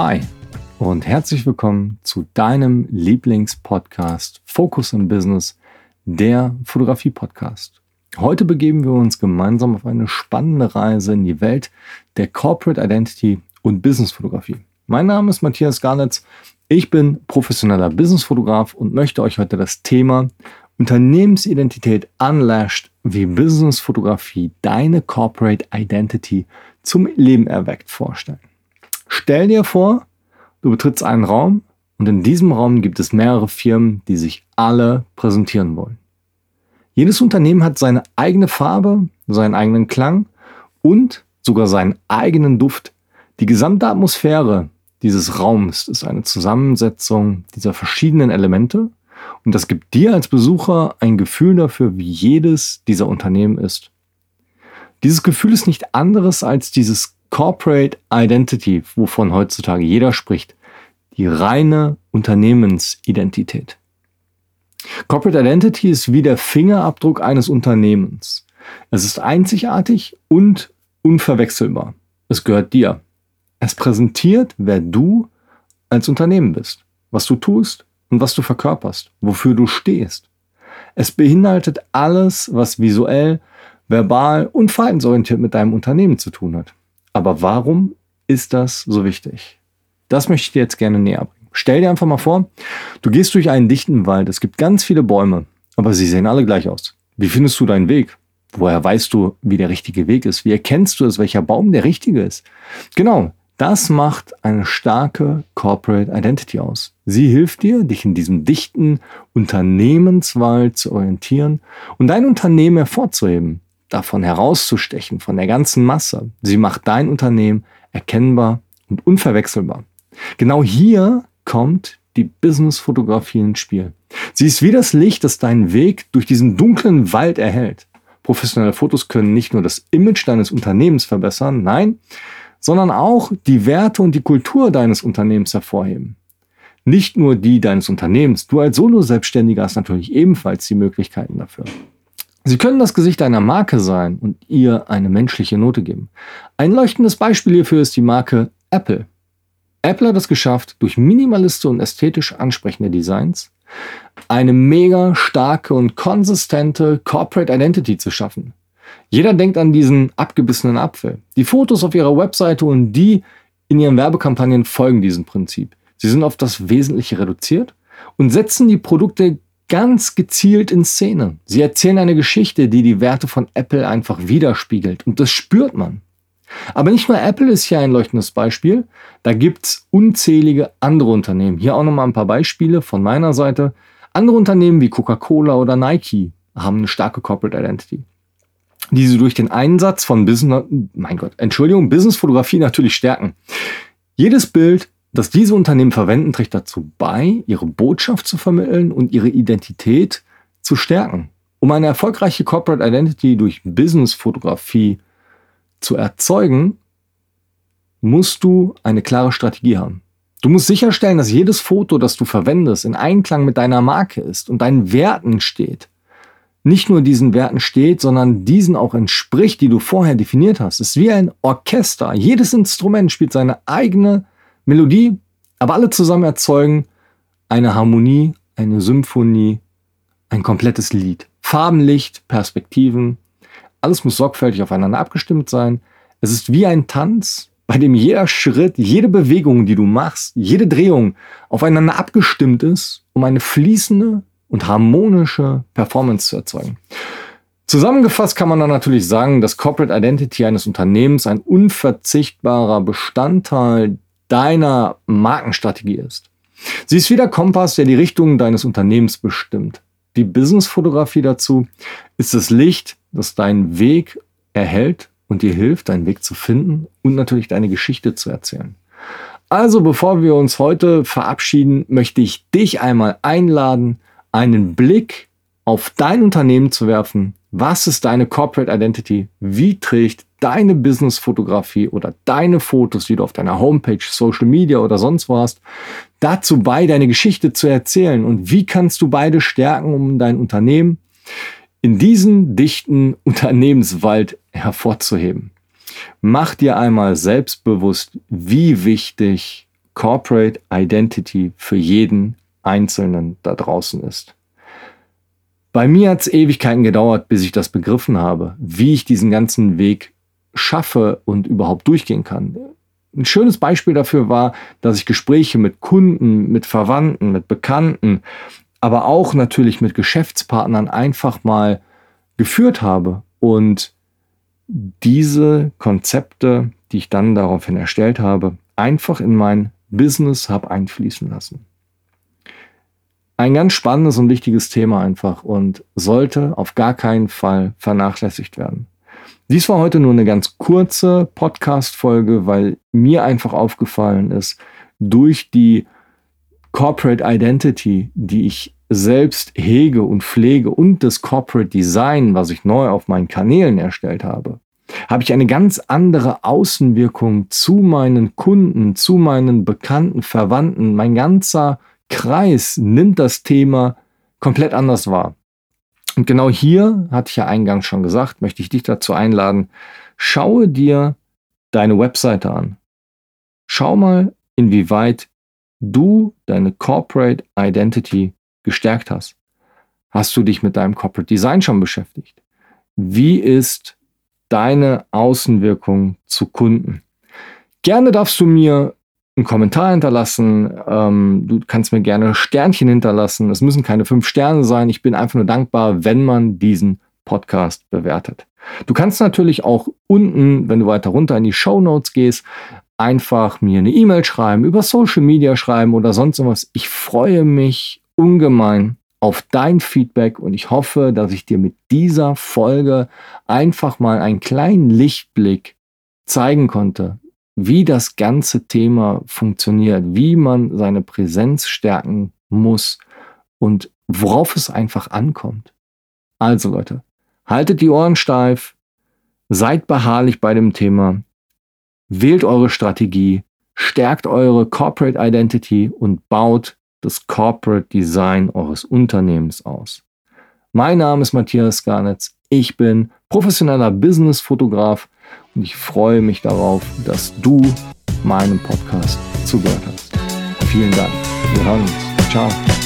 Hi und herzlich willkommen zu deinem Lieblingspodcast Focus on Business, der Fotografie-Podcast. Heute begeben wir uns gemeinsam auf eine spannende Reise in die Welt der Corporate Identity und Business-Fotografie. Mein Name ist Matthias Garnitz. Ich bin professioneller Businessfotograf und möchte euch heute das Thema Unternehmensidentität unlashed, wie Businessfotografie deine Corporate Identity zum Leben erweckt vorstellen. Stell dir vor, du betrittst einen Raum und in diesem Raum gibt es mehrere Firmen, die sich alle präsentieren wollen. Jedes Unternehmen hat seine eigene Farbe, seinen eigenen Klang und sogar seinen eigenen Duft. Die gesamte Atmosphäre dieses Raums ist eine Zusammensetzung dieser verschiedenen Elemente und das gibt dir als Besucher ein Gefühl dafür, wie jedes dieser Unternehmen ist. Dieses Gefühl ist nicht anderes als dieses Corporate Identity, wovon heutzutage jeder spricht, die reine Unternehmensidentität. Corporate Identity ist wie der Fingerabdruck eines Unternehmens. Es ist einzigartig und unverwechselbar. Es gehört dir. Es präsentiert, wer du als Unternehmen bist, was du tust und was du verkörperst, wofür du stehst. Es beinhaltet alles, was visuell, verbal und verhaltensorientiert mit deinem Unternehmen zu tun hat. Aber warum ist das so wichtig? Das möchte ich dir jetzt gerne näher bringen. Stell dir einfach mal vor, du gehst durch einen dichten Wald, es gibt ganz viele Bäume, aber sie sehen alle gleich aus. Wie findest du deinen Weg? Woher weißt du, wie der richtige Weg ist? Wie erkennst du es, welcher Baum der richtige ist? Genau, das macht eine starke Corporate Identity aus. Sie hilft dir, dich in diesem dichten Unternehmenswald zu orientieren und dein Unternehmen hervorzuheben davon herauszustechen, von der ganzen Masse. Sie macht dein Unternehmen erkennbar und unverwechselbar. Genau hier kommt die Business-Fotografie ins Spiel. Sie ist wie das Licht, das deinen Weg durch diesen dunklen Wald erhält. Professionelle Fotos können nicht nur das Image deines Unternehmens verbessern, nein, sondern auch die Werte und die Kultur deines Unternehmens hervorheben. Nicht nur die deines Unternehmens, du als Solo-Selbstständiger hast natürlich ebenfalls die Möglichkeiten dafür. Sie können das Gesicht einer Marke sein und ihr eine menschliche Note geben. Ein leuchtendes Beispiel hierfür ist die Marke Apple. Apple hat es geschafft, durch minimalistische und ästhetisch ansprechende Designs eine mega starke und konsistente Corporate Identity zu schaffen. Jeder denkt an diesen abgebissenen Apfel. Die Fotos auf ihrer Webseite und die in ihren Werbekampagnen folgen diesem Prinzip. Sie sind auf das Wesentliche reduziert und setzen die Produkte ganz gezielt in Szene. Sie erzählen eine Geschichte, die die Werte von Apple einfach widerspiegelt. Und das spürt man. Aber nicht nur Apple ist hier ein leuchtendes Beispiel. Da gibt's unzählige andere Unternehmen. Hier auch nochmal ein paar Beispiele von meiner Seite. Andere Unternehmen wie Coca-Cola oder Nike haben eine starke Corporate Identity. Die sie durch den Einsatz von Business, mein Gott, Entschuldigung, Businessfotografie natürlich stärken. Jedes Bild dass diese Unternehmen verwenden, trägt dazu bei, ihre Botschaft zu vermitteln und ihre Identität zu stärken. Um eine erfolgreiche Corporate Identity durch Business-Fotografie zu erzeugen, musst du eine klare Strategie haben. Du musst sicherstellen, dass jedes Foto, das du verwendest, in Einklang mit deiner Marke ist und deinen Werten steht. Nicht nur diesen Werten steht, sondern diesen auch entspricht, die du vorher definiert hast. Es ist wie ein Orchester. Jedes Instrument spielt seine eigene Melodie, aber alle zusammen erzeugen eine Harmonie, eine Symphonie, ein komplettes Lied. Farben, Licht, Perspektiven, alles muss sorgfältig aufeinander abgestimmt sein. Es ist wie ein Tanz, bei dem jeder Schritt, jede Bewegung, die du machst, jede Drehung aufeinander abgestimmt ist, um eine fließende und harmonische Performance zu erzeugen. Zusammengefasst kann man dann natürlich sagen, dass Corporate Identity eines Unternehmens ein unverzichtbarer Bestandteil deiner Markenstrategie ist. Sie ist wie der Kompass, der die Richtung deines Unternehmens bestimmt. Die Businessfotografie dazu ist das Licht, das deinen Weg erhält und dir hilft, deinen Weg zu finden und natürlich deine Geschichte zu erzählen. Also bevor wir uns heute verabschieden, möchte ich dich einmal einladen, einen Blick auf dein Unternehmen zu werfen. Was ist deine Corporate Identity? Wie trägt deine Business-Fotografie oder deine Fotos, die du auf deiner Homepage, Social Media oder sonst wo hast, dazu bei, deine Geschichte zu erzählen. Und wie kannst du beide stärken, um dein Unternehmen in diesen dichten Unternehmenswald hervorzuheben? Mach dir einmal selbstbewusst, wie wichtig Corporate Identity für jeden Einzelnen da draußen ist. Bei mir hat es Ewigkeiten gedauert, bis ich das begriffen habe, wie ich diesen ganzen Weg schaffe und überhaupt durchgehen kann. Ein schönes Beispiel dafür war, dass ich Gespräche mit Kunden, mit Verwandten, mit Bekannten, aber auch natürlich mit Geschäftspartnern einfach mal geführt habe und diese Konzepte, die ich dann daraufhin erstellt habe, einfach in mein Business habe einfließen lassen. Ein ganz spannendes und wichtiges Thema einfach und sollte auf gar keinen Fall vernachlässigt werden. Dies war heute nur eine ganz kurze Podcast-Folge, weil mir einfach aufgefallen ist, durch die Corporate Identity, die ich selbst hege und pflege und das Corporate Design, was ich neu auf meinen Kanälen erstellt habe, habe ich eine ganz andere Außenwirkung zu meinen Kunden, zu meinen bekannten Verwandten. Mein ganzer Kreis nimmt das Thema komplett anders wahr. Und genau hier, hatte ich ja eingangs schon gesagt, möchte ich dich dazu einladen, schaue dir deine Webseite an. Schau mal, inwieweit du deine Corporate Identity gestärkt hast. Hast du dich mit deinem Corporate Design schon beschäftigt? Wie ist deine Außenwirkung zu Kunden? Gerne darfst du mir einen Kommentar hinterlassen. Ähm, du kannst mir gerne Sternchen hinterlassen. Es müssen keine fünf Sterne sein. Ich bin einfach nur dankbar, wenn man diesen Podcast bewertet. Du kannst natürlich auch unten, wenn du weiter runter in die Show Notes gehst, einfach mir eine E-Mail schreiben, über Social Media schreiben oder sonst was. Ich freue mich ungemein auf dein Feedback und ich hoffe, dass ich dir mit dieser Folge einfach mal einen kleinen Lichtblick zeigen konnte, wie das ganze Thema funktioniert, wie man seine Präsenz stärken muss und worauf es einfach ankommt. Also Leute, haltet die Ohren steif, seid beharrlich bei dem Thema, wählt eure Strategie, stärkt eure Corporate Identity und baut das Corporate Design eures Unternehmens aus. Mein Name ist Matthias Garnetz. Ich bin professioneller Business-Fotograf und ich freue mich darauf, dass du meinem Podcast zugehört hast. Vielen Dank. Wir hören uns. Ciao.